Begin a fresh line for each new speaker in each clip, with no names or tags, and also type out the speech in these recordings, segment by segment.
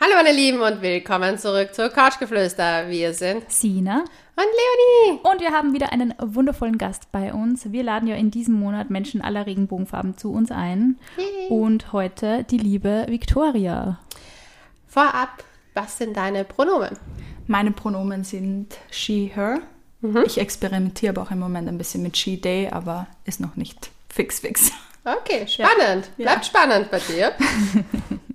Hallo meine Lieben und willkommen zurück zu Couchgeflüster. Wir sind
Sina
und Leonie.
und wir haben wieder einen wundervollen Gast bei uns. Wir laden ja in diesem Monat Menschen aller Regenbogenfarben zu uns ein.
Yay.
Und heute die liebe Victoria.
Vorab, was sind deine Pronomen?
Meine Pronomen sind she, her. Ich experimentiere aber auch im Moment ein bisschen mit she, they, aber ist noch nicht fix, fix.
Okay, spannend.
Ja.
Bleibt spannend bei dir.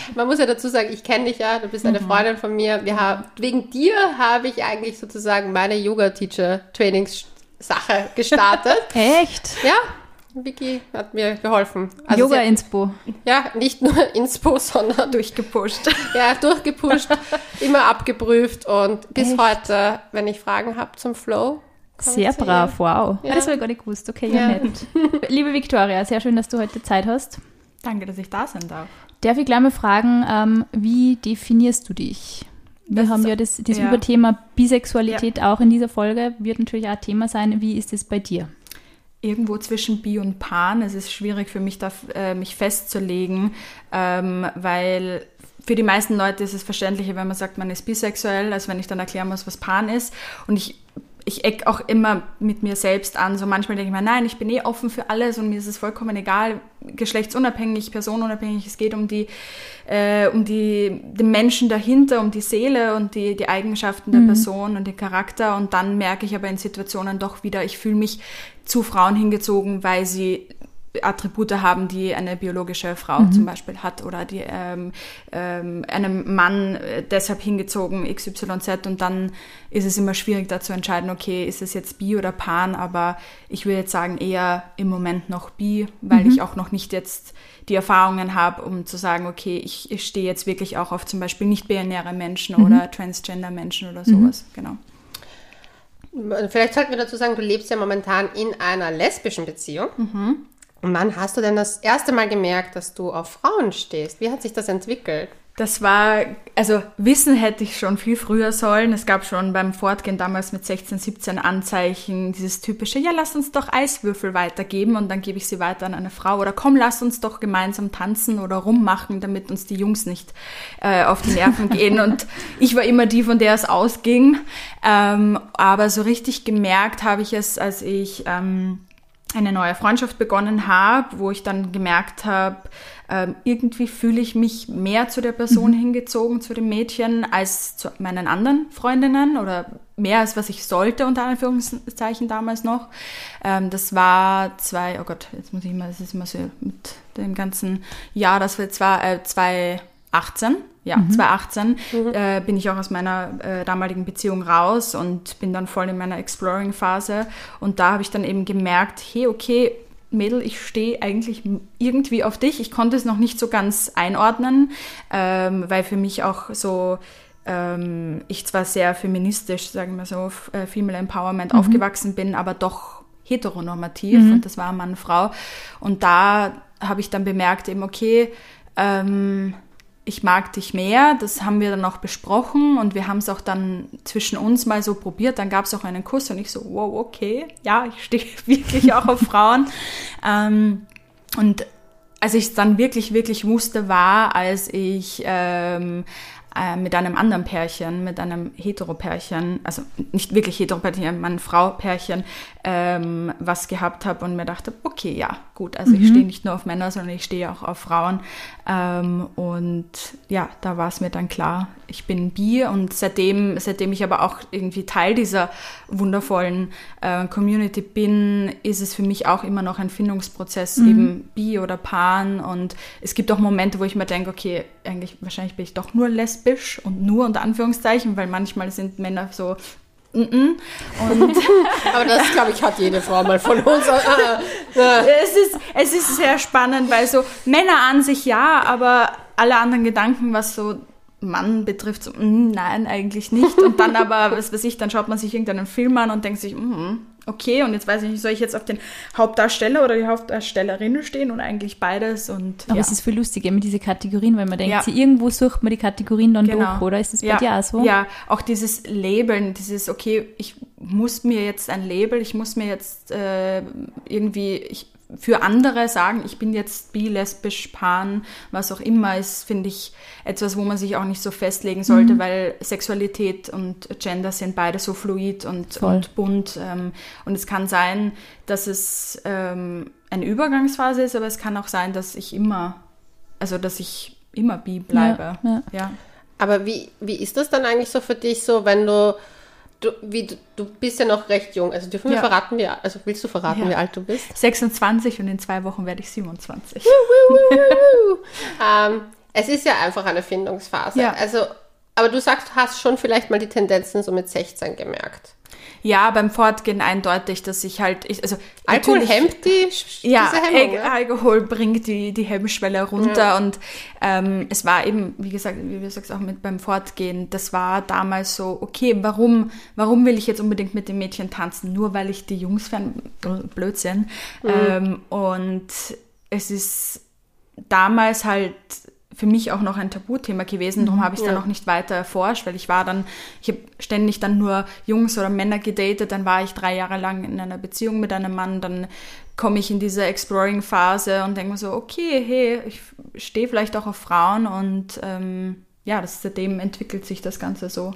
Man muss ja dazu sagen, ich kenne dich ja, du bist eine Freundin von mir. Wir haben, wegen dir habe ich eigentlich sozusagen meine Yoga-Teacher-Trainings-Sache gestartet.
Echt?
ja, Vicky hat mir geholfen. Also
Yoga Inspo.
Ja, nicht nur Inspo, sondern
Durchgepusht.
ja, durchgepusht, immer abgeprüft und bis
Echt?
heute, wenn ich Fragen habe zum Flow.
Sehr brav, wow.
Ja.
Das habe ich gar nicht gewusst. Okay, ja,
Ja.
nett. Liebe Victoria, sehr schön, dass du heute Zeit hast.
Danke, dass ich da sein darf.
Darf ich gleich mal fragen, ähm, wie definierst du dich? Wir
Das
haben ja das, das
ja.
Überthema Bisexualität auch in dieser Folge, wird natürlich auch Thema sein. Wie ist es bei dir?
Irgendwo zwischen Bi und Pan. Es ist schwierig für mich, da, äh, mich festzulegen, ähm, weil für die meisten Leute ist es verständlicher, wenn man sagt, man ist bisexuell, als wenn ich dann erklären muss, was Pan ist. Und ich, ich eck auch immer mit mir selbst an. So manchmal denke ich mir, nein, ich bin eh offen für alles und mir ist es vollkommen egal, geschlechtsunabhängig, personenunabhängig. Es geht um die, äh, um die, den Menschen dahinter, um die Seele und die, die Eigenschaften der Person und den Charakter. Und dann merke ich aber in Situationen doch wieder, ich fühle mich zu Frauen hingezogen, weil sie Attribute haben, die eine biologische Frau zum Beispiel hat oder die ähm, ähm, einem Mann äh, deshalb hingezogen XYZ und dann ist es immer schwierig da zu entscheiden, okay, ist es jetzt bi oder pan, aber ich würde jetzt sagen eher im Moment noch bi, weil ich auch noch nicht jetzt die Erfahrungen habe, um zu sagen, okay, ich, ich stehe jetzt wirklich auch auf zum Beispiel nicht-binäre Menschen oder Transgender-Menschen oder sowas, genau.
Vielleicht sollten wir dazu sagen, du lebst ja momentan in einer lesbischen Beziehung. Und wann hast du denn das erste Mal gemerkt, dass du auf Frauen stehst? Wie hat sich das entwickelt?
Das war, also wissen hätte ich schon viel früher sollen. Es gab schon beim Fortgehen damals mit 16, 17 Anzeichen, dieses typische, ja, lass uns doch Eiswürfel weitergeben und dann gebe ich sie weiter an eine Frau. Oder komm, lass uns doch gemeinsam tanzen oder rummachen, damit uns die Jungs nicht äh, auf die Nerven gehen. Und ich war immer die, von der es ausging. Ähm, aber so richtig gemerkt habe ich es, als ich... Ähm, eine neue Freundschaft begonnen habe, wo ich dann gemerkt habe, ähm, irgendwie fühle ich mich mehr zu der Person hingezogen, zu dem Mädchen, als zu meinen anderen Freundinnen oder mehr als was ich sollte, unter Anführungszeichen damals noch. Ähm, das war zwei, oh Gott, jetzt muss ich mal, es ist immer so mit dem ganzen Jahr, das war zwar äh, 2018, ja, 2018 äh, bin ich auch aus meiner äh, damaligen Beziehung raus und bin dann voll in meiner Exploring-Phase. Und da habe ich dann eben gemerkt, hey, okay, Mädel, ich stehe eigentlich irgendwie auf dich. Ich konnte es noch nicht so ganz einordnen, ähm, weil für mich auch so, ähm, ich zwar sehr feministisch, sagen wir so, äh, Female Empowerment aufgewachsen bin, aber doch heteronormativ und das war Mann, Frau. Und da habe ich dann bemerkt, eben, okay, ähm, ich mag dich mehr, das haben wir dann auch besprochen und wir haben es auch dann zwischen uns mal so probiert. Dann gab es auch einen Kuss und ich so, wow, okay, ja, ich stehe wirklich auch auf Frauen. Ähm, und als ich es dann wirklich, wirklich wusste, war, als ich ähm, äh, mit einem anderen Pärchen, mit einem Hetero-Pärchen, also nicht wirklich Hetero-Pärchen, Mann-Frau-Pärchen, ähm, was gehabt habe und mir dachte, okay, ja, gut, also ich stehe nicht nur auf Männer, sondern ich stehe auch auf Frauen. Ähm, und ja, da war es mir dann klar, ich bin bi und seitdem, seitdem ich aber auch irgendwie Teil dieser wundervollen äh, Community bin, ist es für mich auch immer noch ein Findungsprozess, eben bi oder pan. Und es gibt auch Momente, wo ich mir denke, okay, eigentlich wahrscheinlich bin ich doch nur lesbisch und nur unter Anführungszeichen, weil manchmal sind Männer so mm -mm. und
Aber das, glaube ich, hat jede Frau mal von uns. Äh, äh,
es ist, es ist sehr spannend, weil so Männer an sich ja, aber alle anderen Gedanken, was so Mann betrifft, so, mm, nein, eigentlich nicht. Und dann aber, was weiß ich, dann schaut man sich irgendeinen Film an und denkt sich, mm, okay, und jetzt weiß ich nicht, soll ich jetzt auf den Hauptdarsteller oder die Hauptdarstellerin stehen und eigentlich beides und
Aber
ja.
es ist viel lustiger mit diese Kategorien, weil man denkt,
Ja.
sie irgendwo sucht man die Kategorien dann
Genau.
durch, oder? Ist das bei
ja,
dir auch so?
Ja, auch dieses Labeln, dieses, okay, ich muss mir jetzt ein Label, ich muss mir jetzt äh, irgendwie, ich für andere sagen, ich bin jetzt bi, lesbisch, pan, was auch immer, ist, finde ich, etwas, wo man sich auch nicht so festlegen sollte, mhm. weil Sexualität und Gender sind beide so fluid und, und bunt. Ähm, und es kann sein, dass es ähm, eine Übergangsphase ist, aber es kann auch sein, dass ich immer, also dass ich immer bi bleibe.
Ja, ja.
ja.
Aber wie, wie ist das dann eigentlich so für dich so, wenn du Du, wie, du bist ja noch recht jung. Also dürfen wir ja. verraten, wie, also willst du verraten, ja. wie alt du bist?
26 und in zwei Wochen werde ich 27.
ähm, es ist ja einfach eine Findungsphase. Ja. Also, aber du sagst, du hast schon vielleicht mal die Tendenzen so mit 16 gemerkt.
Ja, beim Fortgehen eindeutig, dass ich halt, ich, also
Alkohol hemmt die,
ja, Hemmung, ja, Alkohol bringt die, die Hemmschwelle runter ja. und ähm, es war eben, wie gesagt, wie du sagst, auch mit beim Fortgehen, das war damals so, okay, warum, warum will ich jetzt unbedingt mit den Mädchen tanzen? Nur weil ich die Jungs fern, Blödsinn. Mhm. Ähm, und es ist damals halt für mich auch noch ein Tabuthema gewesen. Darum mhm, habe ich es ja. dann auch nicht weiter erforscht, weil ich war dann, ich habe ständig dann nur Jungs oder Männer gedatet. Dann war ich drei Jahre lang in einer Beziehung mit einem Mann. Dann komme ich in diese Exploring-Phase und denke mir so, okay, hey, ich stehe vielleicht auch auf Frauen und ähm, ja, das, seitdem entwickelt sich das Ganze so.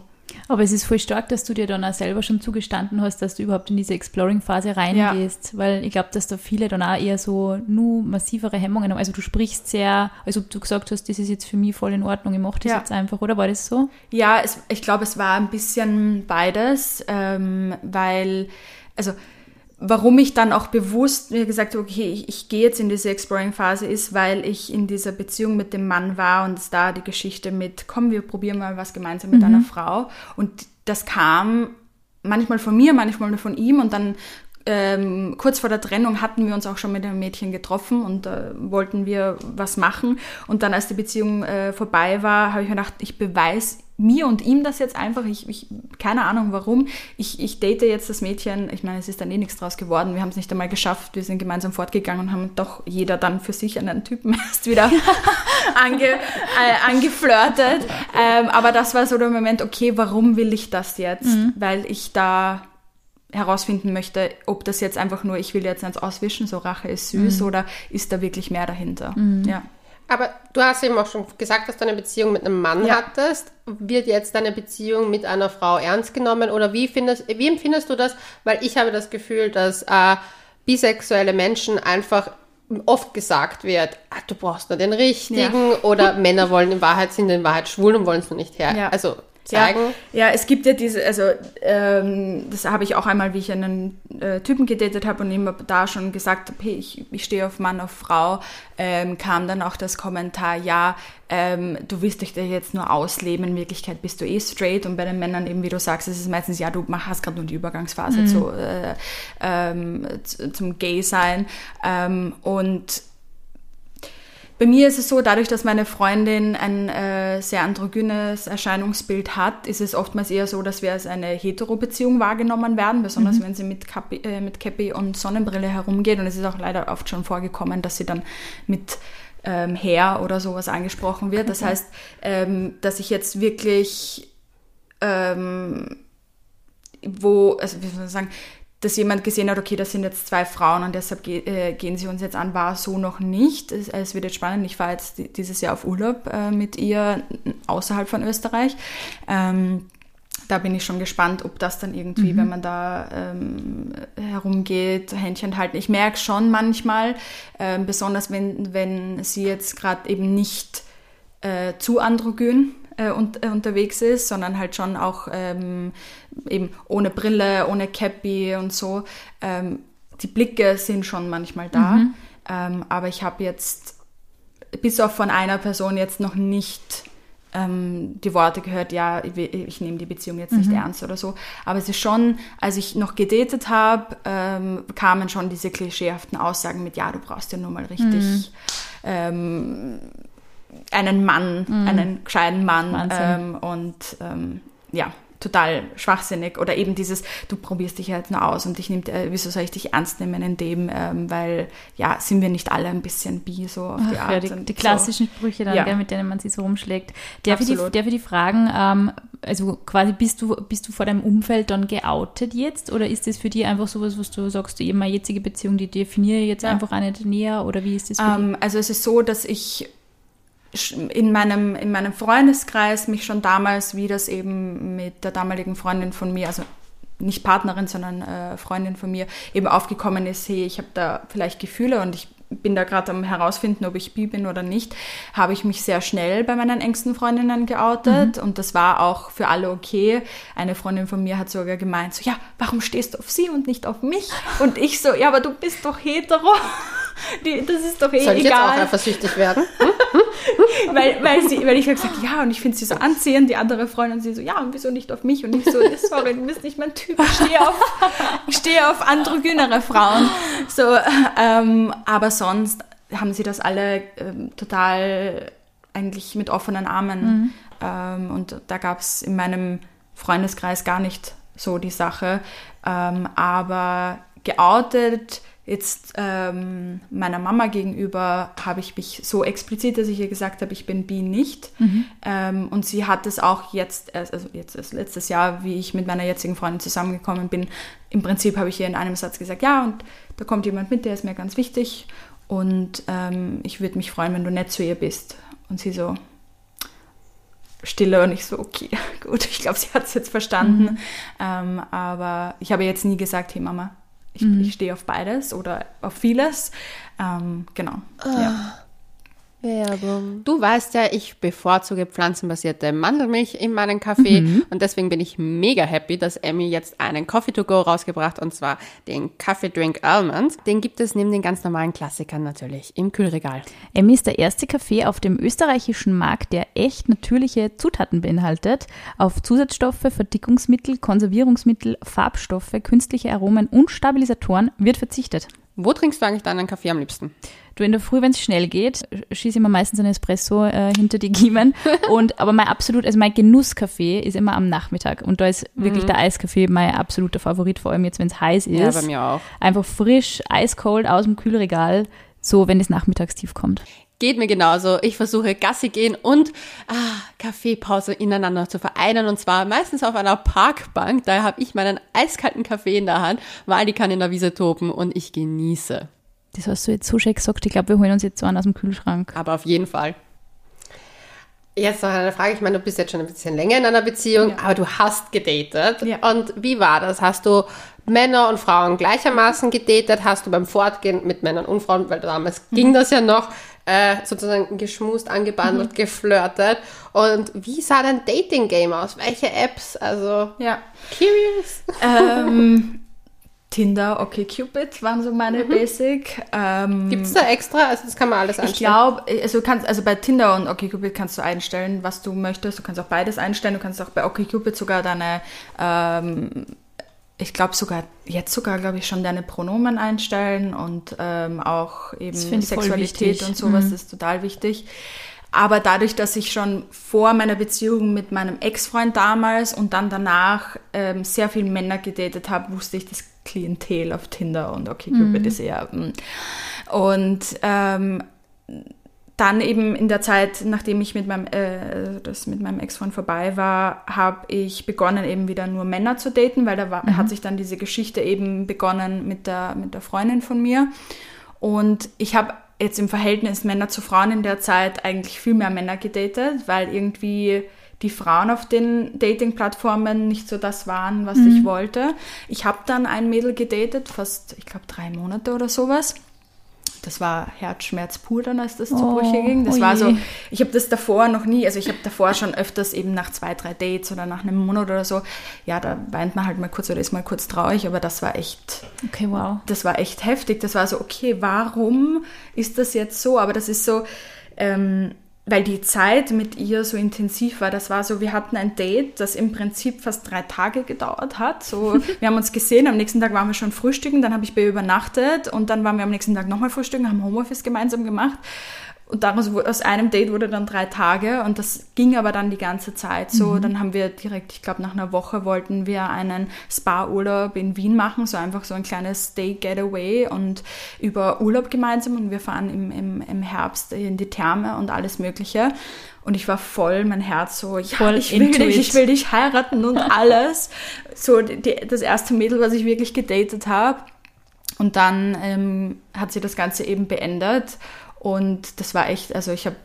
Aber es ist voll stark, dass du dir dann auch selber schon zugestanden hast, dass du überhaupt in diese Exploring-Phase reingehst. Ja. Weil ich glaube, dass da viele dann auch eher so nur massivere Hemmungen haben. Also du sprichst sehr, als ob du gesagt hast, das ist jetzt für mich voll in Ordnung, ich mache das ja. jetzt einfach, oder war das so?
Ja, es, ich glaube, es war ein bisschen beides, ähm, weil, also warum ich dann auch bewusst mir gesagt habe, okay, ich, ich gehe jetzt in diese Exploring-Phase, ist, weil ich in dieser Beziehung mit dem Mann war und es da die Geschichte mit, komm, wir probieren mal was gemeinsam mit mhm. einer Frau. Und das kam manchmal von mir, manchmal von ihm und dann ähm, kurz vor der Trennung hatten wir uns auch schon mit einem Mädchen getroffen und äh, wollten wir was machen. Und dann, als die Beziehung äh, vorbei war, habe ich mir gedacht, ich beweise mir und ihm das jetzt einfach, ich, ich keine Ahnung warum, ich, ich date jetzt das Mädchen, ich meine, es ist dann eh nichts draus geworden, wir haben es nicht einmal geschafft, wir sind gemeinsam fortgegangen und haben doch jeder dann für sich einen Typen erst wieder ange, äh, angeflirtet. Ähm, aber das war so der Moment, okay, warum will ich das jetzt? Mhm. Weil ich da herausfinden möchte, ob das jetzt einfach nur, ich will jetzt eins auswischen, so Rache ist süß, mhm. oder ist da wirklich mehr dahinter?
Mhm.
Ja.
Aber du hast eben auch schon gesagt, dass du eine Beziehung mit einem Mann ja. hattest. Wird jetzt deine Beziehung mit einer Frau ernst genommen oder wie, findest, wie empfindest du das? Weil ich habe das Gefühl, dass äh, bisexuelle Menschen einfach oft gesagt wird, ah, du brauchst nur den richtigen ja. oder Männer wollen in Wahrheit, sind in Wahrheit schwul und wollen es nur nicht her. Ja. Also
Ja, ja, es gibt ja diese, also ähm, das habe ich auch einmal, wie ich einen äh, Typen gedatet habe und ihm da schon gesagt habe, hey, ich, ich stehe auf Mann, auf Frau, ähm, kam dann auch das Kommentar, ja, ähm, du willst dich da jetzt nur ausleben, in Wirklichkeit bist du eh straight und bei den Männern eben, wie du sagst, ist es meistens, ja, du hast gerade nur die Übergangsphase mhm. zu, äh, ähm, zum Gay-Sein ähm, und bei mir ist es so, dadurch, dass meine Freundin ein äh, sehr androgynes Erscheinungsbild hat, ist es oftmals eher so, dass wir als eine Hetero-Beziehung wahrgenommen werden, besonders mhm. wenn sie mit, Kapi, äh, mit und Sonnenbrille herumgeht. Und es ist auch leider oft schon vorgekommen, dass sie dann mit ähm, Hair oder sowas angesprochen wird. Das heißt, ähm, dass ich jetzt wirklich ähm, wo, also wie soll man sagen, dass jemand gesehen hat, okay, das sind jetzt zwei Frauen und deshalb ge äh, gehen sie uns jetzt an, war so noch nicht. Es, es wird jetzt spannend. Ich fahre jetzt dieses Jahr auf Urlaub äh, mit ihr außerhalb von Österreich. Ähm, da bin ich schon gespannt, ob das dann irgendwie, mhm. wenn man da ähm, herumgeht, Händchen halten. Ich merke schon manchmal, äh, besonders wenn, wenn sie jetzt gerade eben nicht äh, zu androgyn äh, und, äh, unterwegs ist, sondern halt schon auch ähm, eben ohne Brille, ohne Cappy und so. Ähm, die Blicke sind schon manchmal da, mhm. ähm, aber ich habe jetzt bis auf von einer Person jetzt noch nicht ähm, die Worte gehört, ja, ich, ich nehme die Beziehung jetzt nicht mhm. ernst oder so. Aber es ist schon, als ich noch gedatet habe, ähm, kamen schon diese klischeehaften Aussagen mit, ja, du brauchst ja nur mal richtig mhm. ähm, einen Mann, mhm. einen gescheiten Mann. Ähm, und ähm, ja, total schwachsinnig. Oder eben dieses, du probierst dich halt nur aus und ich nehme, äh, wieso soll ich dich ernst nehmen in dem, ähm, weil ja, sind wir nicht alle ein bisschen bi so auf
die Art. Ja, die, die klassischen so. Sprüche dann, ja. gell, mit denen man sich so rumschlägt. Darf ich, die, darf ich die fragen, ähm, also quasi bist du, bist du vor deinem Umfeld dann geoutet jetzt? Oder ist das für dich einfach sowas, was du sagst, eben meine jetzige Beziehung, die definiere ich jetzt ja. einfach nicht näher? Oder wie ist das
für ähm, Also es ist so, dass ich in meinem, in meinem Freundeskreis mich schon damals, wie das eben mit der damaligen Freundin von mir, also nicht Partnerin, sondern äh, Freundin von mir, eben aufgekommen ist, hey, ich habe da vielleicht Gefühle und ich bin da gerade am herausfinden, ob ich bi bin oder nicht, habe ich mich sehr schnell bei meinen engsten Freundinnen geoutet mhm. und das war auch für alle okay. Eine Freundin von mir hat sogar gemeint, so ja, warum stehst du auf sie und nicht auf mich? Und ich so, ja, aber du bist doch hetero. Die, das ist doch eh Soll ich egal. jetzt auch
eifersüchtig werden?
weil, weil, sie, weil ich habe gesagt, ja, und ich finde sie so anziehend, die andere Freundin, sie so, ja, und wieso nicht auf mich? Und ich so, sorry, du bist nicht mein Typ, ich stehe auf, ich stehe auf androgynere Frauen. So, ähm, aber sonst haben sie das alle ähm, total eigentlich mit offenen Armen. Mhm. Ähm, und da gab es in meinem Freundeskreis gar nicht so die Sache. Ähm, aber geoutet Jetzt ähm, meiner Mama gegenüber habe ich mich so explizit, dass ich ihr gesagt habe, ich bin bi nicht. Mhm. Ähm, und sie hat es auch jetzt, also jetzt erst letztes Jahr, wie ich mit meiner jetzigen Freundin zusammengekommen bin, im Prinzip habe ich ihr in einem Satz gesagt, ja, und da kommt jemand mit, der ist mir ganz wichtig. Und ähm, ich würde mich freuen, wenn du nett zu ihr bist. Und sie so, Stille und ich so, okay, gut, ich glaube, sie hat es jetzt verstanden. Mhm. Ähm, aber ich habe jetzt nie gesagt, hey Mama, ich, mhm. ich stehe auf beides oder auf vieles. Ähm, genau. Ah. Ja.
Werbung. Du weißt ja, ich bevorzuge pflanzenbasierte Mandelmilch in meinen Kaffee mhm. und deswegen bin ich mega happy, dass Emmy jetzt einen Coffee to go rausgebracht und zwar den Coffee Drink Almond. Den gibt es neben den ganz normalen Klassikern natürlich im Kühlregal.
Emmy ist der erste Kaffee auf dem österreichischen Markt, der echt natürliche Zutaten beinhaltet. Auf Zusatzstoffe, Verdickungsmittel, Konservierungsmittel, Farbstoffe, künstliche Aromen und Stabilisatoren wird verzichtet.
Wo trinkst du eigentlich deinen Kaffee am liebsten?
Du in der Früh, wenn es schnell geht, schieße ich mir meistens einen Espresso äh, hinter die Giemen. Und aber mein absolut, also mein Genusskaffee ist immer am Nachmittag. Und da ist wirklich mhm. der Eiskaffee mein absoluter Favorit, vor allem jetzt, wenn es heiß ist.
Ja, bei mir auch.
Einfach frisch, eiskalt aus dem Kühlregal, so wenn es nachmittagstief kommt.
Geht mir genauso. Ich versuche Gassi gehen und ah, Kaffeepause ineinander zu vereinen und zwar meistens auf einer Parkbank. Da habe ich meinen eiskalten Kaffee in der Hand, weil die kann in der Wiese toben und ich genieße.
Das hast du jetzt so schön gesagt. Ich glaube, wir holen uns jetzt so einen aus dem Kühlschrank.
Aber auf jeden Fall. Jetzt noch eine Frage. Ich meine, du bist jetzt schon ein bisschen länger in einer Beziehung, ja. aber du hast gedatet. Ja. Und wie war das? Hast du Männer und Frauen gleichermaßen gedatet? Hast du beim Fortgehen mit Männern und Frauen, weil damals mhm. ging das ja noch, äh, sozusagen geschmust, angebandelt, mhm. geflirtet? Und wie sah dein Dating-Game aus? Welche Apps? Also,
ja.
curious.
Ähm, Tinder, OkCupid waren so meine mhm. Basic. Ähm,
Gibt es da extra? Also das kann man alles einstellen.
Ich glaube, also, kannst, also bei Tinder und OkCupid kannst du einstellen, was du möchtest. Du kannst auch beides einstellen. Du kannst auch bei OkCupid sogar deine, ähm, ich glaube sogar, jetzt sogar, glaube ich, schon deine Pronomen einstellen und ähm, auch eben Sexualität und sowas mhm. ist total wichtig. Aber dadurch, dass ich schon vor meiner Beziehung mit meinem Ex-Freund damals und dann danach ähm, sehr viele Männer gedatet habe, wusste ich, das Klientel auf Tinder und okay, Cupid mhm. ist eher. Mm. Und ähm, dann eben in der Zeit, nachdem ich mit meinem, äh, das mit meinem Ex-Freund vorbei war, habe ich begonnen, eben wieder nur Männer zu daten, weil da war, mhm. hat sich dann diese Geschichte eben begonnen mit der, mit der Freundin von mir. Und ich habe jetzt im Verhältnis Männer zu Frauen in der Zeit eigentlich viel mehr Männer gedatet, weil irgendwie die Frauen auf den Dating-Plattformen nicht so das waren, was mhm. ich wollte. Ich habe dann ein Mädel gedatet, fast, ich glaube, drei Monate oder sowas. Das war Herzschmerz pur dann, als das oh, zu Brüche ging. Das oh war so, ich habe das davor noch nie, also ich habe davor schon öfters eben nach zwei, drei Dates oder nach einem Monat oder so, ja, da weint man halt mal kurz oder ist mal kurz traurig, aber das war echt,
okay, wow.
Das war echt heftig. Das war so, okay, warum ist das jetzt so? Aber das ist so, ähm, weil die Zeit mit ihr so intensiv war. Das war so, wir hatten ein Date, das im Prinzip fast drei Tage gedauert hat. So, wir haben uns gesehen, am nächsten Tag waren wir schon frühstücken, dann habe ich bei ihr übernachtet und dann waren wir am nächsten Tag nochmal frühstücken, haben Homeoffice gemeinsam gemacht. Und daraus, aus einem Date wurde dann drei Tage und das ging aber dann die ganze Zeit so. Mhm. Dann haben wir direkt, ich glaube nach einer Woche wollten wir einen Spa-Urlaub in Wien machen, so einfach so ein kleines Day-Getaway und über Urlaub gemeinsam und wir fahren im, im, im Herbst in die Therme und alles mögliche. Und ich war voll, mein Herz so, ja, voll ich will dich, ich will dich heiraten und alles. so die, das erste Mädel, was ich wirklich gedatet habe. Und dann ähm, hat sie das Ganze eben beendet. Und das war echt, also ich habe,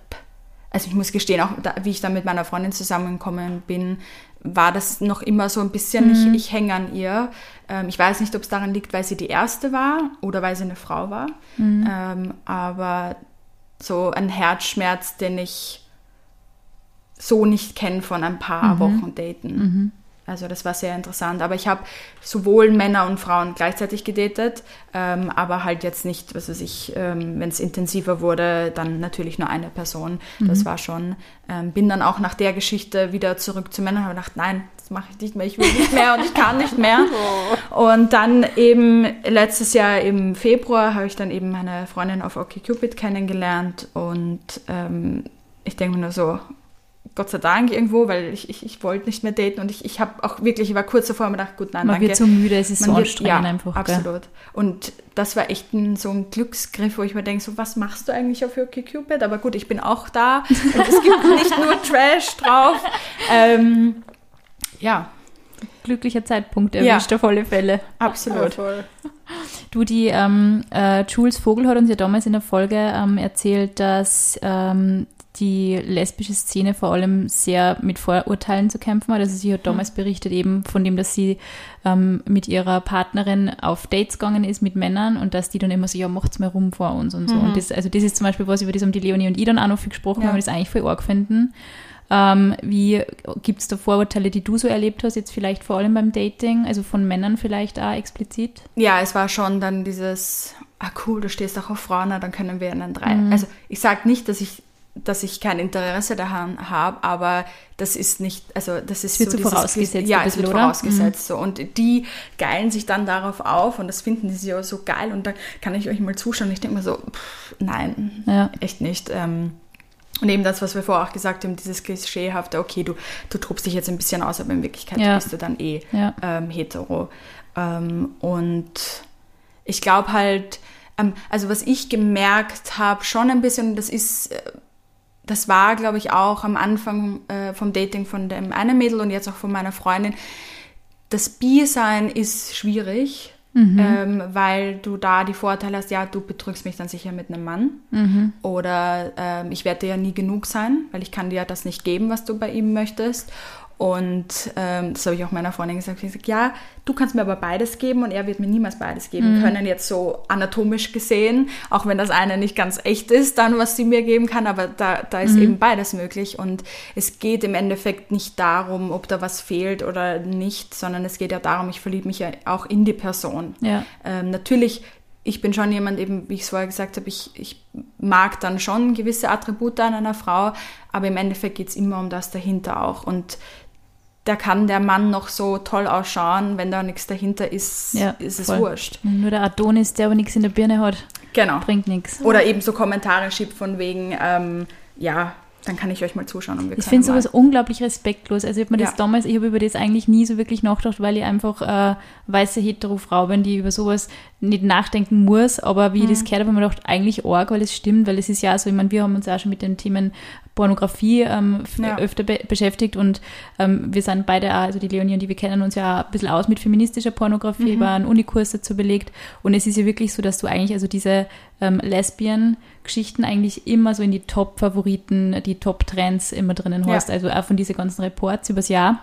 also ich muss gestehen, auch da, wie ich dann mit meiner Freundin zusammengekommen bin, war das noch immer so ein bisschen, mhm. ich, ich hänge an ihr. Ähm, ich weiß nicht, ob es daran liegt, weil sie die erste war oder weil sie eine Frau war. Mhm. Ähm, aber so ein Herzschmerz, den ich so nicht kenne von ein paar mhm. Wochen Daten. Also das war sehr interessant. Aber ich habe sowohl Männer und Frauen gleichzeitig gedatet, ähm, aber halt jetzt nicht, was weiß ich, ähm, wenn es intensiver wurde, dann natürlich nur eine Person. Mhm. Das war schon. Ähm, bin dann auch nach der Geschichte wieder zurück zu Männern und habe gedacht, nein, das mache ich nicht mehr, ich will nicht mehr und ich kann nicht mehr. Oh. Und dann eben letztes Jahr im Februar habe ich dann eben meine Freundin auf OkCupid kennengelernt und ähm, ich denke mir nur so, Gott sei Dank irgendwo, weil ich, ich, ich wollte nicht mehr daten und ich, ich habe auch wirklich, ich war kurz davor und mir gedacht, gut, nein,
Man
danke.
wird so müde, es ist Man so wird, anstrengend ja, einfach.
absolut. Gell? Und das war echt ein, so ein Glücksgriff, wo ich mir denke, so, was machst du eigentlich auf OkCupid? Aber gut, ich bin auch da und es gibt nicht nur Trash drauf. Ähm, ja.
Glücklicher Zeitpunkt erwischt ja. auf alle Fälle.
Absolut. Ja,
du, die ähm, äh, Jules Vogel hat uns ja damals in der Folge ähm, erzählt, dass ähm, die lesbische Szene vor allem sehr mit Vorurteilen zu kämpfen hat. Also sie hat damals berichtet eben von dem, dass sie ähm, mit ihrer Partnerin auf Dates gegangen ist mit Männern und dass die dann immer so, ja, macht's mal rum vor uns und so. Mhm. Und das, also das ist zum Beispiel was, über das haben die Leonie und ich dann auch noch viel gesprochen, ja. weil wir das eigentlich voll arg finden. Ähm, wie gibt es da Vorurteile, die du so erlebt hast, jetzt vielleicht vor allem beim Dating, also von Männern vielleicht auch explizit?
Ja, es war schon dann dieses, ah cool, du stehst auch auf Frauen, dann können wir in einen drei. Mhm. Also ich sage nicht, dass ich dass ich kein Interesse daran habe, aber das ist nicht, also das ist
wird so, so vorausgesetzt.
Ja, es wird oder? vorausgesetzt mhm. so und die geilen sich dann darauf auf und das finden sie ja so geil und dann kann ich euch mal zuschauen. Ich denke mir so, pff, nein, ja. echt nicht. Ähm, und eben das, was wir vorher auch gesagt haben, dieses Klischeehafte, okay, du, du tobst dich jetzt ein bisschen aus, aber in Wirklichkeit ja. bist du dann eh ja. ähm, hetero. Ähm, und ich glaube halt, ähm, also was ich gemerkt habe, schon ein bisschen, das ist äh, das war, glaube ich, auch am Anfang äh, vom Dating von dem einen Mädel und jetzt auch von meiner Freundin. Das Bi-Sein ist schwierig, mhm. ähm, weil du da die Vorteile hast, ja, du betrügst mich dann sicher mit einem Mann mhm. oder ähm, ich werde dir ja nie genug sein, weil ich kann dir das nicht geben, was du bei ihm möchtest. Und ähm, das habe ich auch meiner Freundin gesagt. Ich gesagt, ja, du kannst mir aber beides geben und er wird mir niemals beides geben mhm. können, jetzt so anatomisch gesehen, auch wenn das eine nicht ganz echt ist, dann was sie mir geben kann, aber da, da ist mhm. eben beides möglich. Und es geht im Endeffekt nicht darum, ob da was fehlt oder nicht, sondern es geht ja darum, ich verliebe mich ja auch in die Person. Ja. Ähm, natürlich ich bin schon jemand, eben, wie ich es vorher gesagt habe, ich, ich mag dann schon gewisse Attribute an einer Frau, aber im Endeffekt geht es immer um das dahinter auch. Und da kann der Mann noch so toll ausschauen, wenn da nichts dahinter ist, ja, ist es voll. wurscht.
Nur der Adonis, der aber nichts in der Birne hat,
genau.
bringt nichts.
Oder eben so Kommentare schiebt von wegen, ähm, ja, dann kann ich euch mal zuschauen.
Und wir ich finde sowas unglaublich respektlos. Also ich habe mir ja. das damals, ich habe über das eigentlich nie so wirklich nachgedacht, weil ich einfach äh, weiße hetero Frau bin, die über sowas nicht nachdenken muss. Aber wie mhm. ich das gehört habe, habe ich mir gedacht, eigentlich arg, weil es stimmt, weil es ist ja so, ich meine, wir haben uns auch schon mit den Themen Pornografie ähm, ja. öfter be beschäftigt und ähm, wir sind beide, auch, also die Leonie und die, wir kennen uns ja ein bisschen aus mit feministischer Pornografie, mhm. war ein Unikurs dazu belegt und es ist ja wirklich so, dass du eigentlich also diese ähm, Lesbien-Geschichten eigentlich immer so in die Top-Favoriten, die Top-Trends immer drinnen hast, ja. also auch von diesen ganzen Reports übers Jahr.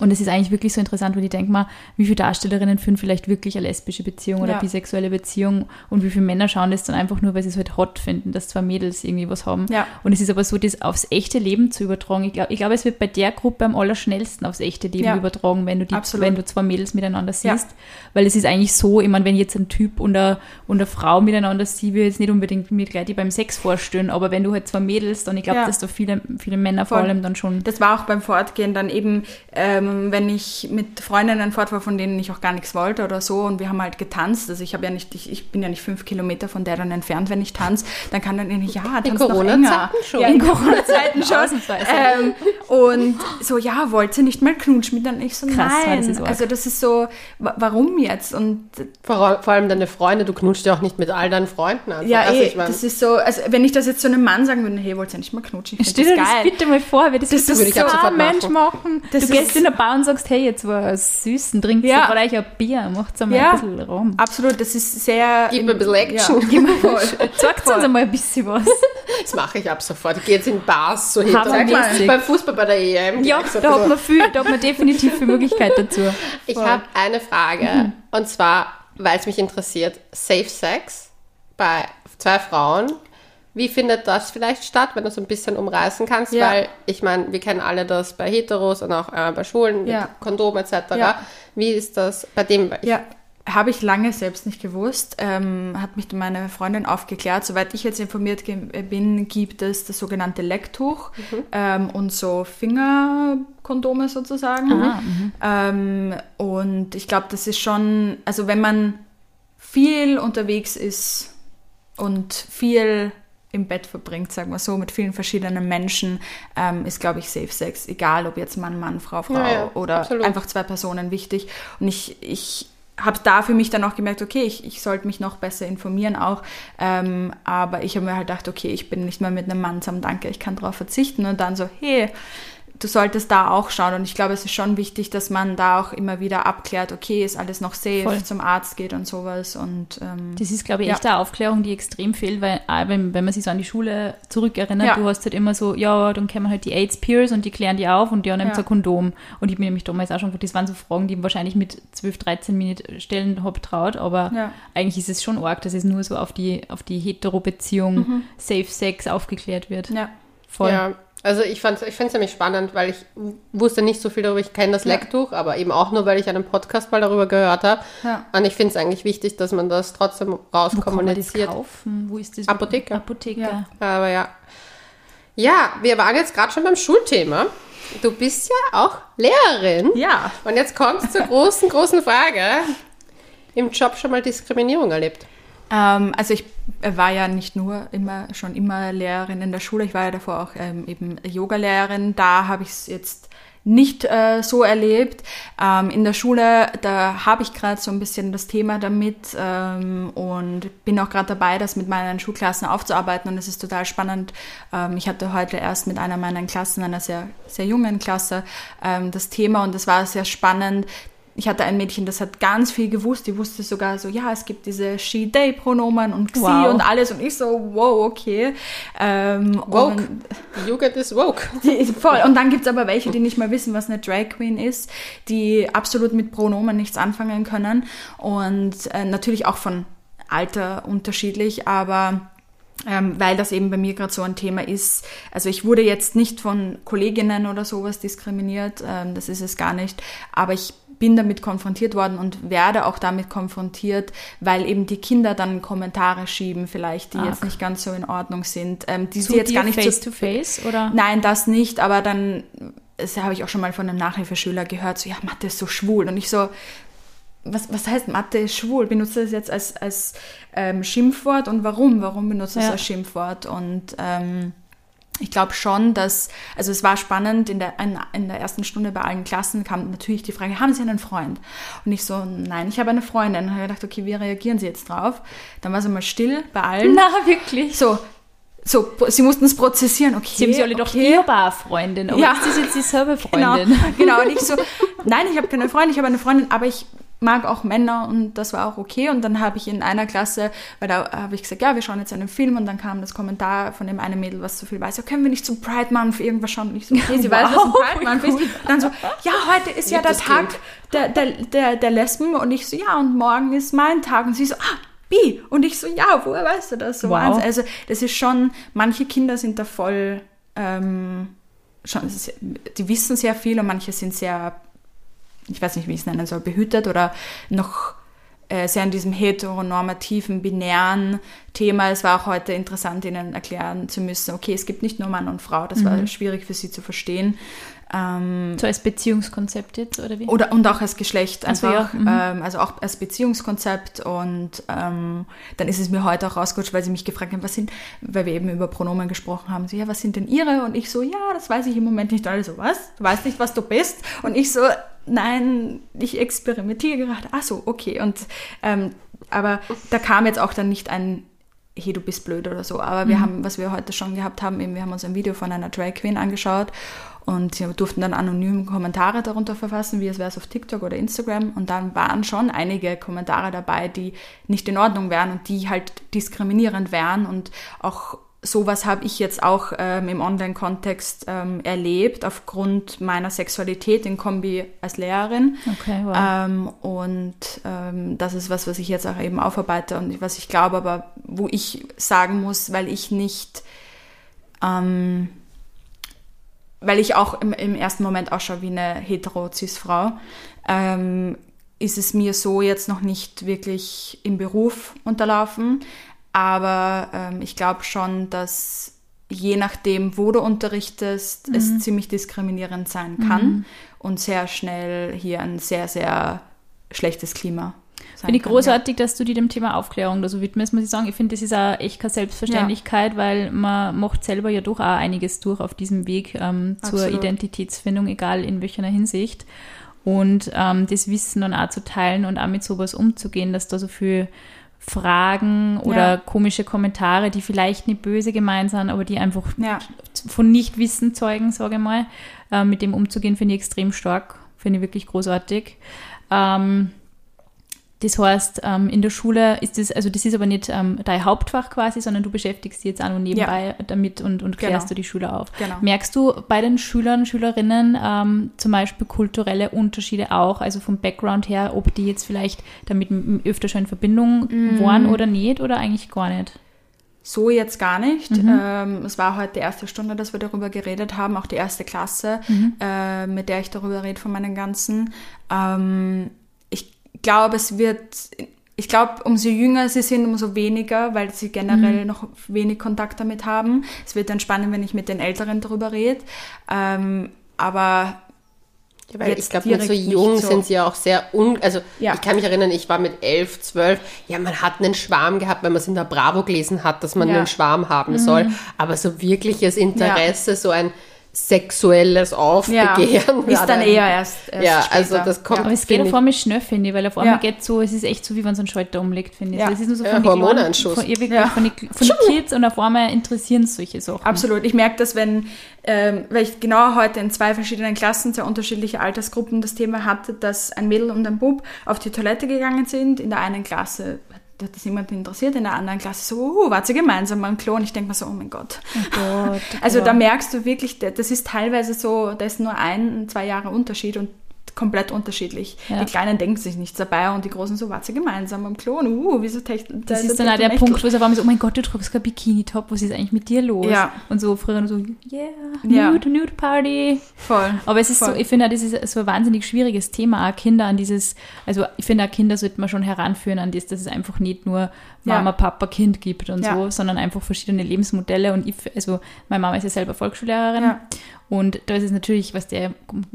Und es ist eigentlich wirklich so interessant, weil ich denke mal, wie viele Darstellerinnen führen vielleicht wirklich eine lesbische Beziehung oder ja. bisexuelle Beziehung und wie viele Männer schauen das dann einfach nur, weil sie es halt hot finden, dass zwei Mädels irgendwie was haben. Ja. Und es ist aber so, das aufs echte Leben zu übertragen. Ich glaube, ich glaub, es wird bei der Gruppe am allerschnellsten aufs echte Leben ja. übertragen, wenn du, die, wenn du zwei Mädels miteinander siehst. Weil es ist eigentlich so, ich meine, wenn jetzt ein Typ und eine, und eine Frau miteinander sieht, will jetzt nicht unbedingt mir gleich die beim Sex vorstellen, aber wenn du halt zwei Mädels, dann ich glaube, dass da viele, viele Männer Voll. vor allem dann schon.
Das war auch beim Fortgehen dann eben, ähm, wenn ich mit Freundinnen fort war, von denen ich auch gar nichts wollte oder so und wir haben halt getanzt, also ich habe ja nicht, ich, ich bin ja nicht fünf Kilometer von der dann entfernt, wenn ich tanze, dann kann dann nicht, ja, tanz
in
noch
Corona
enger.
Zeiten schon.
Ja, in Corona-Zeiten schon. Ähm, und so, ja, wollt ihr nicht mal knutschen mit dann? Ich so,
Krass,
nein.
arg.
also das ist so, wa- warum jetzt? Und
Vor, vor allem deine Freunde, du knutschst ja auch nicht mit all deinen Freunden. Einfach.
ja,
also,
eh,
ich mein,
das ist so, also wenn ich das jetzt zu einem Mann sagen würde, hey, wollt ihr nicht mal knutschen? Ich
Stell dir
das
bitte mal vor, wie das,
Das
das
ist
so
so-
ein Mensch machen.
Das
du gehst in der Bar und sagst, hey, jetzt war es süßen, trinkt
Ja.
euch ein Bier, macht einmal
Ja.
ein bisschen rum.
Absolut, das ist sehr...
Gib mir ein bisschen Action.
Ja, gib mir voll.
Sagt uns einmal ein bisschen was.
Das mache ich ab sofort. Ich gehe jetzt in Bars so
Hammermäßig.
hinter. Beim Fußball bei der EM.
Ja,
so
da hat, man viel, da hat man definitiv viel Möglichkeit dazu.
Ich habe eine Frage. Und zwar, weil es mich interessiert, Safe Sex bei zwei Frauen. Wie findet das vielleicht statt, wenn du so ein bisschen umreißen kannst?
Ja.
Weil ich meine, wir kennen alle das bei Heteros und auch äh, bei Schwulen
Ja.
Kondom etc.
Ja.
Wie ist das bei dem?
Ja, habe ich lange selbst nicht gewusst. Ähm, hat mich meine Freundin aufgeklärt. Soweit ich jetzt informiert bin, gibt es das sogenannte Lecktuch ähm, und so Fingerkondome sozusagen. Ähm, und ich glaube, das ist schon, also wenn man viel unterwegs ist und viel im Bett verbringt, sagen wir so, mit vielen verschiedenen Menschen, ähm, ist, glaube ich, Safe Sex, egal ob jetzt Mann, Mann, Frau, Frau
Ja, ja,
oder
absolut.
einfach zwei Personen wichtig. Und ich, ich habe da für mich dann auch gemerkt, okay, ich, ich sollte mich noch besser informieren auch. Ähm, aber ich habe mir halt gedacht, okay, ich bin nicht mehr mit einem Mann zusammen, danke, ich kann darauf verzichten. Und dann so, hey, du solltest da auch schauen. Und ich glaube, es ist schon wichtig, dass man da auch immer wieder abklärt, okay, ist alles noch safe,
Voll.
zum Arzt geht und sowas. Und ähm,
Das ist, glaube ich,
Ja.
echt eine Aufklärung, die extrem fehlt, weil auch wenn, wenn man sich so an die Schule zurückerinnert,
Ja.
du hast halt immer so, ja, dann kommen halt die AIDS-Peers und die klären die auf und die haben
Ja.
ein Kondom. Und ich bin nämlich damals auch schon, das waren so Fragen, die ich wahrscheinlich mit 12, 13 Minuten stellen habe traut, aber
Ja.
eigentlich ist es schon arg, dass es nur so auf die, auf die Hetero-Beziehung, Safe Sex aufgeklärt wird.
Mhm. ja.
Voll.
Ja, also ich fand es ich find's nämlich spannend, weil ich wusste nicht so viel darüber. Ich kenne das
Ja.
Lecktuch, aber eben auch nur, weil ich einen Podcast mal darüber gehört habe.
Ja.
Und ich finde es eigentlich wichtig, dass man das trotzdem
Wo
rauskommuniziert.
kaufen? Wo ist das?
Apotheker.
Apotheker.
Ja.
Aber ja. Ja, wir waren jetzt gerade schon beim Schulthema. Du bist ja auch Lehrerin.
Ja.
Und jetzt kommt es zur großen, großen Frage. Im Job schon mal Diskriminierung erlebt?
Ähm, also ich war ja nicht nur immer schon immer Lehrerin in der Schule, ich war ja davor auch ähm, eben Yogalehrerin. Da habe ich es jetzt nicht äh, so erlebt. Ähm, in der Schule, da habe ich gerade so ein bisschen das Thema damit ähm, und bin auch gerade dabei, das mit meinen Schulklassen aufzuarbeiten und es ist total spannend. Ähm, ich hatte heute erst mit einer meiner Klassen, einer sehr, sehr jungen Klasse, ähm, das Thema und es war sehr spannend, ich hatte ein Mädchen, das hat ganz viel gewusst. Die wusste sogar so, ja, es gibt diese She-They-Pronomen und Xi
Wow.
und alles. Und ich so, wow, okay. Ähm,
Woke. Die Jugend ist woke.
die voll. Und dann gibt's aber welche, die nicht mal wissen, was eine Drag Queen ist, die absolut mit Pronomen nichts anfangen können. Und äh, natürlich auch von Alter unterschiedlich, aber ähm, weil das eben bei mir gerade so ein Thema ist. Also ich wurde jetzt nicht von Kolleginnen oder sowas diskriminiert, ähm, das ist es gar nicht, aber ich bin damit konfrontiert worden und werde auch damit konfrontiert, weil eben die Kinder dann Kommentare schieben, vielleicht, die
Arg.
jetzt nicht ganz so in Ordnung sind, ähm, die sie jetzt gar nicht
face
zu,
to face oder?
Nein, das nicht, aber dann, das habe ich auch schon mal von einem Nachhilfeschüler gehört, so, ja, Mathe ist so schwul. Und ich so, was, was heißt Mathe ist schwul? Benutzt das jetzt als, als ähm, Schimpfwort und warum? Warum benutzt es
Ja.
als Schimpfwort? Und ähm, ich glaube schon, dass, also es war spannend, in der, in, in der ersten Stunde bei allen Klassen kam natürlich die Frage, haben Sie einen Freund? Und ich so, nein, ich habe eine Freundin. Und habe gedacht, okay, wie reagieren Sie jetzt drauf? Dann war es einmal still bei allen.
Na, wirklich.
So, so, sie mussten es prozessieren, okay.
Sie haben sie alle doch
okay.
ihr war Freundin, aber
Ja.
ist das jetzt dieselbe
Genau,
Freundin?
genau. Und ich so, nein, ich habe keine Freundin, ich habe eine Freundin, aber ich mag auch Männer und das war auch okay. Und dann habe ich in einer Klasse, weil da habe ich gesagt, ja, wir schauen jetzt einen Film und dann kam das Kommentar von dem einen Mädel, was so viel weiß, ja, können wir nicht zum Pride Month irgendwas schauen? Und ich so, okay, sie weiß, was ein
Wow,
Pride Month ist. Und dann so, ja, heute ist ja der Tag der, der, der, der Lesben und ich so, ja, und morgen ist mein Tag. Und sie so, ah, Bi. Und ich so, ja, woher weißt du das? So
Wow.
Also das ist schon, manche Kinder sind da voll, ähm, schon, ist- die wissen sehr viel und manche sind sehr, ich weiß nicht, wie ich es nennen soll, behütet oder noch äh, sehr in diesem heteronormativen, binären Thema. Es war auch heute interessant, ihnen erklären zu müssen, okay, es gibt nicht nur Mann und Frau. Das mhm. war schwierig für sie zu verstehen.
Ähm, so als Beziehungskonzept jetzt, oder wie?
Oder, und auch als Geschlecht einfach. Also, ja. ähm, also auch als Beziehungskonzept. Und ähm, dann ist es mir heute auch rausgerutscht, weil sie mich gefragt haben, was sind, weil wir eben über Pronomen gesprochen haben. Sie, ja, was sind denn ihre? Und ich so, ja, das weiß ich im Moment nicht. Alle so, was? Du weißt nicht, was du bist? Und ich so, nein, ich experimentiere gerade. Ach so, okay. Und ähm, aber da kam jetzt auch dann nicht ein hey, du bist blöd oder so. Aber wir mhm. haben, was wir heute schon gehabt haben, eben, wir haben uns ein Video von einer Drag Queen angeschaut und sie durften dann anonym Kommentare darunter verfassen, wie es wäre es auf TikTok oder Instagram. Und dann waren schon einige Kommentare dabei, die nicht in Ordnung wären und die halt diskriminierend wären und auch sowas habe ich jetzt auch ähm, im Online-Kontext ähm, erlebt, aufgrund meiner Sexualität in Kombi als Lehrerin. Okay, wow. Ähm, und ähm, das ist was, was ich jetzt auch eben aufarbeite und was ich glaube, aber wo ich sagen muss, weil ich nicht, ähm, weil ich auch im, im ersten Moment ausschaue wie eine hetero-cis-Frau, ähm, ist es mir so jetzt noch nicht wirklich im Beruf unterlaufen. Aber ähm, ich glaube schon, dass je nachdem, wo du unterrichtest, mhm. es ziemlich diskriminierend sein kann mhm. und sehr schnell hier ein sehr, sehr schlechtes Klima.
Finde ich großartig, ja. dass du dir dem Thema Aufklärung da so widmest, muss ich sagen. Ich finde, das ist auch echt keine Selbstverständlichkeit, ja. weil man macht selber ja doch auch einiges durch auf diesem Weg ähm, zur Identitätsfindung, egal in welcher Hinsicht. Und ähm, das Wissen dann auch zu teilen und auch mit sowas umzugehen, dass da so viel Fragen oder ja. komische Kommentare, die vielleicht nicht böse gemeint sind, aber die einfach ja. von Nichtwissen zeugen, sage ich mal. Äh, mit dem umzugehen, finde ich extrem stark, finde ich wirklich großartig. Ähm, das heißt, ähm, in der Schule ist das, also das ist aber nicht ähm, dein Hauptfach quasi, sondern du beschäftigst dich jetzt auch noch nebenbei ja. damit und, und klärst genau. du die Schüler auf. Genau. Merkst du bei den Schülern, Schülerinnen ähm, zum Beispiel kulturelle Unterschiede auch, also vom Background her, ob die jetzt vielleicht damit öfter schon in Verbindung mm. waren oder nicht oder eigentlich gar nicht?
So jetzt gar nicht. Mhm. Ähm, es war heute die erste Stunde, dass wir darüber geredet haben, auch die erste Klasse, mhm. äh, mit der ich darüber rede von meinen ganzen. Ähm, glaube, es wird, ich glaube, umso jünger sie sind, umso weniger, weil sie generell mhm. noch wenig Kontakt damit haben. Es wird dann spannend, wenn ich mit den Älteren darüber rede. Ähm, aber
ja, weil ich glaube, mit so jung so. sind sie ja auch sehr un... Also ja. ich kann mich erinnern, ich war mit elf, zwölf, ja, man hat einen Schwarm gehabt, weil man es in der Bravo gelesen hat, dass man ja. einen Schwarm haben mhm. soll. Aber so wirkliches Interesse, so ein sexuelles Aufbegehren.
Ja, ist dann eher erst, erst
Ja, später. also das kommt. Ja.
Aber es geht auf einmal schnell, finde ich, weil auf einmal ja. geht so, es ist echt so, wie wenn so ein Schalter umlegt, finde ich. Ja. Es ist nur so von ja, Hormoneinschuss. Von, ja. von, die, von den Kids und auf einmal interessieren solche Sachen.
Absolut. Ich merke das, wenn, ähm, weil ich genau heute in zwei verschiedenen Klassen, sehr unterschiedliche Altersgruppen das Thema hatte, dass ein Mädel und ein Bub auf die Toilette gegangen sind. In der einen Klasse hat das niemand interessiert. In der anderen Klasse so, uh, wart ihr gemeinsam am Klo? Und ich denke mir so, oh mein Gott. Oh Gott also da merkst du wirklich, das ist teilweise so, da ist nur ein, zwei Jahre Unterschied und komplett unterschiedlich. Ja. Die Kleinen denken sich nichts dabei und die Großen so, wart ihr gemeinsam am Klo? Und, uh, wieso technisch?
Das ist dann auch der Punkt, wo es auf einmal so, oh mein Gott, du tragst kein Bikini-Top, was ist eigentlich mit dir los? Ja. Und so früher so, yeah, nude, ja. nude Party. Voll. Aber es ist Voll. so, ich finde das ist so ein wahnsinnig schwieriges Thema, auch Kinder an dieses, also ich finde auch Kinder sollte man schon heranführen an das, dass es einfach nicht nur Mama. Papa, Kind gibt und so, sondern einfach verschiedene Lebensmodelle und ich, also meine Mama ist ja selber Volksschullehrerin. Und da ist es natürlich, was der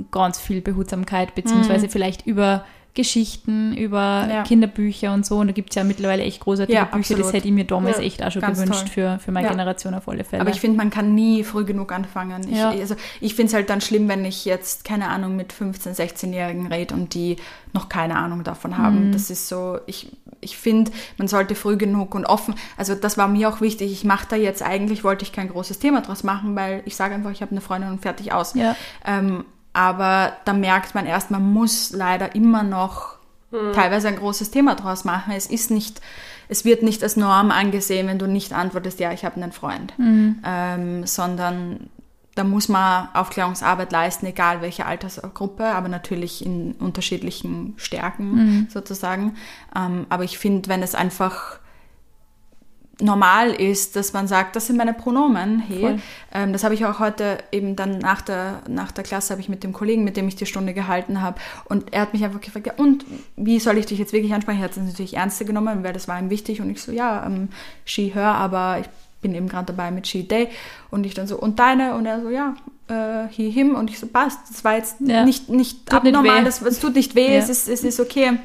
ganz viel Behutsamkeit, beziehungsweise mhm. vielleicht über Geschichten, über ja. Kinderbücher und so. Und da gibt es ja mittlerweile echt großartige ja, Bücher. Absolut. Das hätte ich mir damals ja, echt auch schon gewünscht für, für meine Generation auf alle Fälle.
Aber ich finde, man kann nie früh genug anfangen. Ich, also, ich finde es halt dann schlimm, wenn ich jetzt, keine Ahnung, mit 15-, 16-Jährigen rede und die noch keine Ahnung davon haben. Mhm. Das ist so, ich, ich finde, man sollte früh genug und offen, also das war mir auch wichtig. Ich mache da jetzt eigentlich, wollte ich kein großes Thema draus machen, weil ich sage einfach, ich habe eine Freundin und fertig aus. Ähm, aber da merkt man erst, man muss leider immer noch hm. teilweise ein großes Thema draus machen. Es ist nicht, es wird nicht als Norm angesehen, wenn du nicht antwortest, ja, ich habe einen Freund, mhm. ähm, sondern da muss man Aufklärungsarbeit leisten, egal welche Altersgruppe, aber natürlich in unterschiedlichen Stärken mhm. sozusagen. Ähm, aber ich finde, wenn es einfach normal ist, dass man sagt, das sind meine Pronomen. Hey, ähm, das habe ich auch heute eben dann nach der, nach der Klasse habe ich mit dem Kollegen, mit dem ich die Stunde gehalten habe, und er hat mich einfach gefragt, ja, und wie soll ich dich jetzt wirklich ansprechen? Er hat es natürlich ernster genommen, weil das war ihm wichtig und ich so, ja, ähm, she, her, aber ich bin eben gerade dabei mit she, they und ich dann so, und deine? Und er so, ja, äh, he, him und ich so, passt, das war jetzt ja. nicht, nicht abnormal, nicht das, es tut nicht weh, ja. es, ist, es ist okay.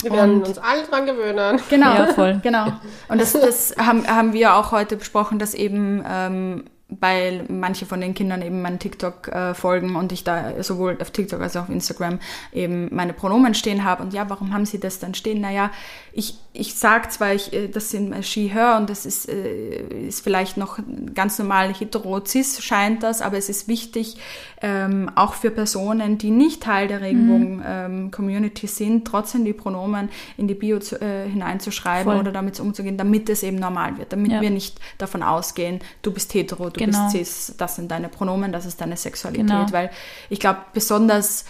Wir werden und uns alle dran gewöhnen.
Genau, ja, voll. genau. Und das, das haben, haben wir auch heute besprochen, dass eben ähm, weil manche von den Kindern eben meinen TikTok äh, folgen und ich da sowohl auf TikTok als auch auf Instagram eben meine Pronomen stehen habe. Und ja, warum haben sie das dann stehen? Naja, ich, ich sage zwar, ich, äh, das sind she, her und das ist, äh, ist vielleicht noch ganz normal hetero, cis scheint das, aber es ist wichtig, ähm, auch für Personen, die nicht Teil der Regenbogen-Community mhm. ähm, sind, trotzdem die Pronomen in die Bio zu, äh, hineinzuschreiben Voll. oder damit umzugehen, damit es eben normal wird, damit ja. wir nicht davon ausgehen, du bist hetero, du genau. bist cis, das sind deine Pronomen, das ist deine Sexualität, genau. weil ich glaube, besonders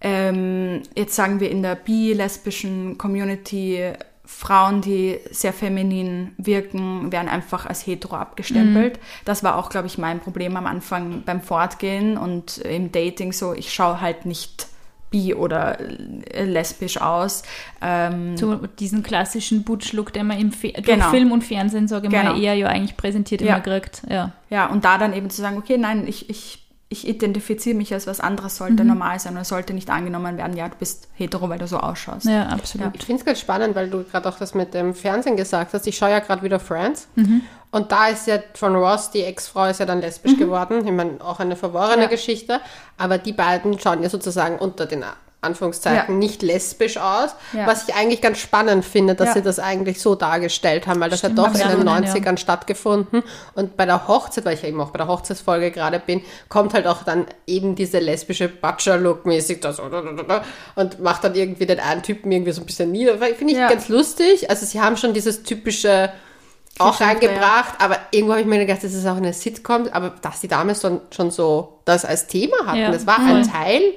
ähm, jetzt sagen wir in der bi-lesbischen Community Frauen, die sehr feminin wirken, werden einfach als hetero abgestempelt. Mhm. Das war auch, glaube ich, mein Problem am Anfang beim Fortgehen und im Dating so, ich schaue halt nicht bi oder äh, lesbisch aus.
Ähm, so diesen klassischen Butch-Look, den man im Fe genau. Film und Fernsehen, sage ich genau. mal, eher ja eigentlich präsentiert ja. immer kriegt. Ja.
ja, und da dann eben zu sagen, okay, nein, ich, ich ich identifiziere mich als was anderes, sollte mhm. normal sein oder sollte nicht angenommen werden, ja, du bist hetero, weil du so ausschaust.
Ja, absolut. Ja. Ich finde es ganz spannend, weil du gerade auch das mit dem Fernsehen gesagt hast. Ich schaue ja gerade wieder Friends mhm. und da ist ja John Ross, die Ex-Frau, ist ja dann lesbisch mhm. geworden. Ich meine, auch eine verworrene ja. Geschichte, aber die beiden schauen ja sozusagen unter den Anführungszeichen, ja. nicht lesbisch aus. Ja. Was ich eigentlich ganz spannend finde, dass ja. sie das eigentlich so dargestellt haben, weil das Stimmt, hat doch in den 90ern stattgefunden. Und bei der Hochzeit, weil ich ja eben auch bei der Hochzeitsfolge gerade bin, kommt halt auch dann eben diese lesbische Butcher-Look-mäßig das und macht dann irgendwie den einen Typen irgendwie so ein bisschen nieder. Finde ich ganz lustig. Also sie haben schon dieses typische auch reingebracht, aber irgendwo habe ich mir gedacht, das ist auch eine Sitcom, aber dass die damals schon, schon so das als Thema hatten, das war ein Teil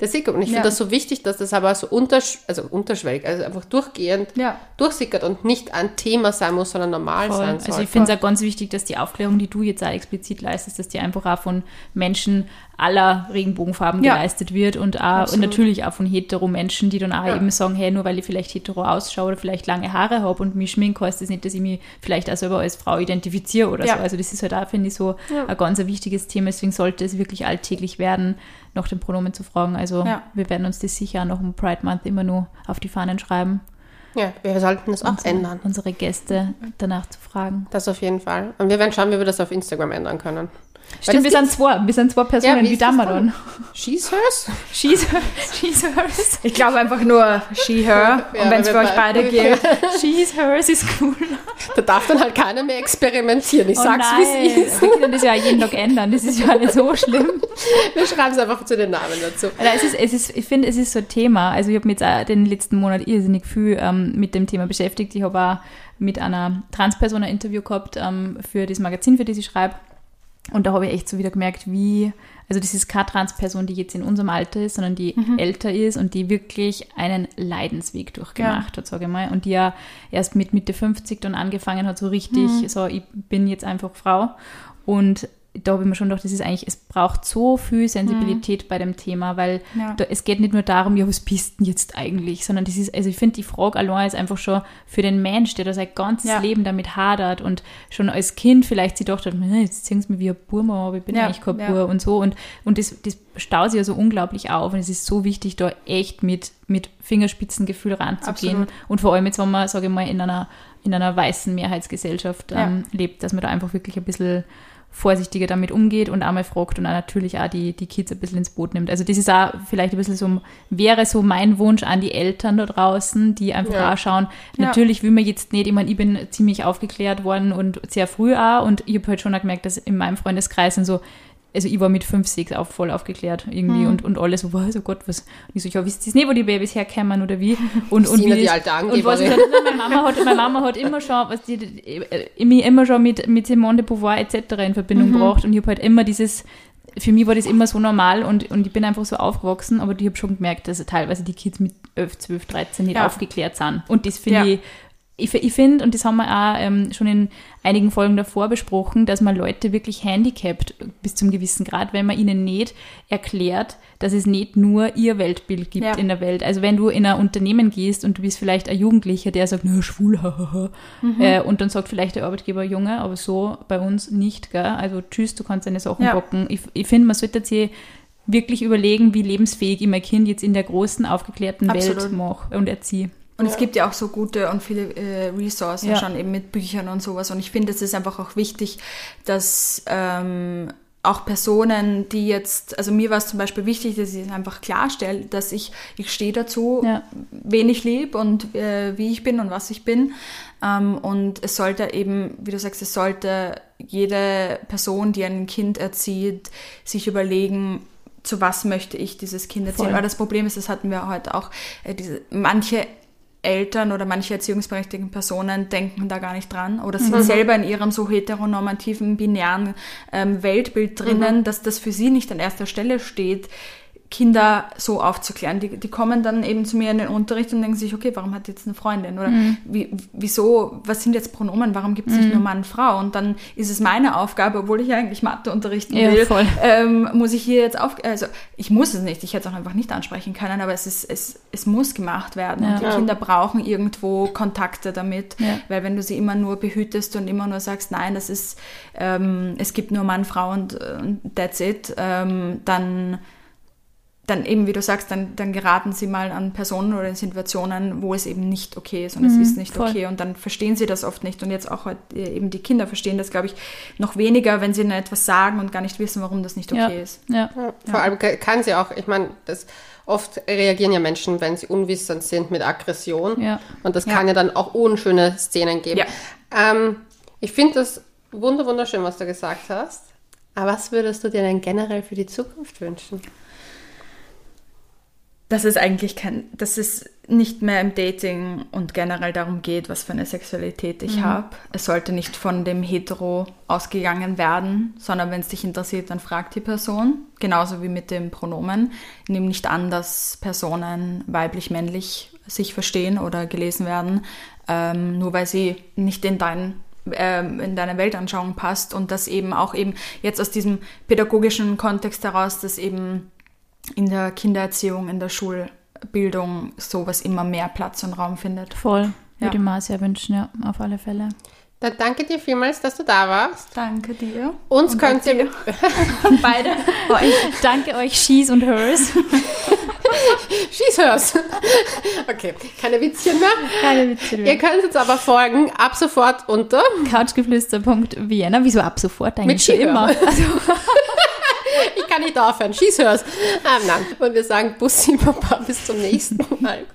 der sickert. Und ich ja. finde das so wichtig, dass das aber so untersch also unterschwellig, also einfach durchgehend ja. durchsickert und nicht ein Thema sein muss, sondern normal Voll. sein soll.
Also ich finde es auch ganz wichtig, dass die Aufklärung, die du jetzt auch explizit leistest, dass die einfach auch von Menschen aller Regenbogenfarben ja. geleistet wird und, auch, und natürlich auch von hetero Menschen, die dann auch ja. eben sagen, hey, nur weil ich vielleicht hetero ausschaue oder vielleicht lange Haare habe und mich schminke, heißt das nicht, dass ich mich vielleicht auch selber als Frau identifiziere oder ja. so. Also das ist halt auch, finde ich, so ein ganz ein wichtiges Thema. Deswegen sollte es wirklich alltäglich werden, nach den Pronomen zu fragen. Also wir werden uns das sicher noch im Pride Month immer nur auf die Fahnen schreiben.
Ja, wir sollten das auch unsere, ändern.
Unsere Gäste danach zu fragen.
Das auf jeden Fall. Und wir werden schauen, wie wir das auf Instagram ändern können.
Stimmt, wir sind zwei, wir sind zwei Personen, ja, wie Damadon.
She's hers?
She's, her, she's hers.
Ich glaube einfach nur she, her. Ja, und wenn es für euch beide geht,
she's hers ist cool.
Da darf dann halt keiner mehr experimentieren. Ich oh sag's, wie es ist.
Wir können das ja jeden Tag ändern. Das ist ja nicht so schlimm.
Wir schreiben es einfach zu den Namen dazu.
es ist, es ist, ich finde, es ist so ein Thema. Also ich habe mich jetzt auch den letzten Monat irrsinnig viel ähm, mit dem Thema beschäftigt. Ich habe auch mit einer Transperson ein Interview gehabt ähm, für das Magazin, für das ich schreibe. Und da habe ich echt so wieder gemerkt, wie, also das ist keine Transperson, die jetzt in unserem Alter ist, sondern die mhm. älter ist und die wirklich einen Leidensweg durchgemacht ja. hat, sage ich mal. Und die ja erst mit Mitte 50 dann angefangen hat, so richtig, mhm. so ich bin jetzt einfach Frau. Und da habe ich mir schon gedacht, das ist eigentlich, es braucht so viel Sensibilität mhm. bei dem Thema, weil ja. da, es geht nicht nur darum, ja, was bist denn jetzt eigentlich, sondern das ist, also ich finde, die Frage allein ist einfach schon für den Mensch, der da sein ganzes ja. Leben damit hadert und schon als Kind vielleicht sich gedacht hat, jetzt ziehen sie mir wie ein Burma, aber ich bin ja. eigentlich kein Bur und so und, und das, das staut sich ja so unglaublich auf und es ist so wichtig, da echt mit, mit Fingerspitzengefühl ranzugehen Absolut. und vor allem jetzt, wenn man, sage ich mal, in einer, in einer weißen Mehrheitsgesellschaft ähm, lebt, dass man da einfach wirklich ein bisschen vorsichtiger damit umgeht und einmal fragt und auch natürlich auch die, die Kids ein bisschen ins Boot nimmt. Also das ist auch vielleicht ein bisschen so, wäre so mein Wunsch an die Eltern da draußen, die einfach ja. auch schauen, natürlich will man jetzt nicht, ich meine, ich bin ziemlich aufgeklärt worden und sehr früh auch und ich habe halt schon gemerkt, dass in meinem Freundeskreis sind so also ich war mit 5, 6 auch voll aufgeklärt irgendwie mhm. und, und alle so, was, oh Gott, was. Und ich so, ja, wisst ihr nicht, wo die Babys herkommen oder wie? Und, und, wie
die alte
und was ich dann, meine, Mama hat, meine Mama hat immer schon, was die, äh, mich immer schon mit, mit Simone de Beauvoir etc. in Verbindung mhm. gebracht und ich habe halt immer dieses, für mich war das immer so normal und, und ich bin einfach so aufgewachsen, aber ich habe schon gemerkt, dass teilweise die Kids mit 11, 12, 13 nicht ja. aufgeklärt sind. Und das finde ja. ich ich, ich finde, und das haben wir auch ähm, schon in einigen Folgen davor besprochen, dass man Leute wirklich handicapt bis zum gewissen Grad, wenn man ihnen nicht erklärt, dass es nicht nur ihr Weltbild gibt ja. in der Welt. Also wenn du in ein Unternehmen gehst und du bist vielleicht ein Jugendlicher, der sagt, na, schwul, hahaha, mhm. äh, und dann sagt vielleicht der Arbeitgeber, Junge, aber so bei uns nicht, gell? Also tschüss, du kannst deine Sachen ja. bocken. Ich, ich finde, man sollte sich wirklich überlegen, wie lebensfähig ich mein Kind jetzt in der großen, aufgeklärten Absolut. Welt mache und erziehe.
Und ja. es gibt ja auch so gute und viele äh, Ressourcen ja. schon eben mit Büchern und sowas. Und ich finde, es ist einfach auch wichtig, dass ähm, auch Personen, die jetzt, also mir war es zum Beispiel wichtig, dass ich es einfach klarstelle, dass ich, ich stehe dazu, ja. wen ich liebe und äh, wie ich bin und was ich bin. Ähm, und es sollte eben, wie du sagst, es sollte jede Person, die ein Kind erzieht, sich überlegen, zu was möchte ich dieses Kind erziehen. Voll. Aber das Problem ist, das hatten wir heute auch, äh, diese, manche Eltern oder manche erziehungsberechtigten Personen denken da gar nicht dran oder sind mhm. selber in ihrem so heteronormativen, binären ähm, Weltbild drinnen, mhm. dass das für sie nicht an erster Stelle steht, Kinder so aufzuklären. Die, die kommen dann eben zu mir in den Unterricht und denken sich, okay, warum hat jetzt eine Freundin? Oder mhm. wie, wieso, was sind jetzt Pronomen? Warum gibt es nicht mhm. nur Mann, Frau? Und dann ist es meine Aufgabe, obwohl ich eigentlich Mathe unterrichten ja, will, ähm, muss ich hier jetzt auf, also ich muss es nicht, ich hätte es auch einfach nicht ansprechen können, aber es ist, es, es muss gemacht werden. Ja. Und die Kinder brauchen irgendwo Kontakte damit, ja. weil wenn du sie immer nur behütest und immer nur sagst, nein, das ist, ähm, es gibt nur Mann, Frau und, und that's it, ähm, dann dann eben, wie du sagst, dann, dann geraten sie mal an Personen oder in Situationen, wo es eben nicht okay ist und mhm, es ist nicht voll. okay und dann verstehen sie das oft nicht und jetzt auch äh, eben die Kinder verstehen das, glaube ich, noch weniger, wenn sie ihnen etwas sagen und gar nicht wissen, warum das nicht okay
ja.
ist.
Ja. ja. Vor allem kann sie auch, ich meine, das oft reagieren ja Menschen, wenn sie unwissend sind, mit Aggression ja. und das kann ja dann auch unschöne Szenen geben. Ähm, ich finde das wunderschön, was du gesagt hast. Aber was würdest du dir denn generell für die Zukunft wünschen?
Dass es eigentlich kein, dass es nicht mehr im Dating und generell darum geht, was für eine Sexualität ich mhm. habe. Es sollte nicht von dem Hetero ausgegangen werden, sondern wenn es dich interessiert, dann frag die Person. Genauso wie mit dem Pronomen. Nimm nicht an, dass Personen weiblich-männlich sich verstehen oder gelesen werden, ähm, nur weil sie nicht in dein ähm, in deine Weltanschauung passt und das eben auch eben jetzt aus diesem pädagogischen Kontext heraus, dass eben in der Kindererziehung, in der Schulbildung sowas immer mehr Platz und Raum findet.
Voll. Ja. Würde ich mir sehr wünschen, ja, auf alle Fälle.
Dann danke dir vielmals, dass du da warst.
Danke dir.
Uns und könnt ihr
beide euch. Danke euch, She's und Hers.
She's Hers. Okay, keine Witzchen mehr. Keine Witzchen mehr. Ihr könnt uns aber folgen ab sofort unter
couchgeflüster.vienna. Wieso ab sofort eigentlich?
Mit immer. Also ich kann nicht aufhören. Schieß hör's. Ah, nein. Und wir sagen Bussi, Papa, bis zum nächsten Mal.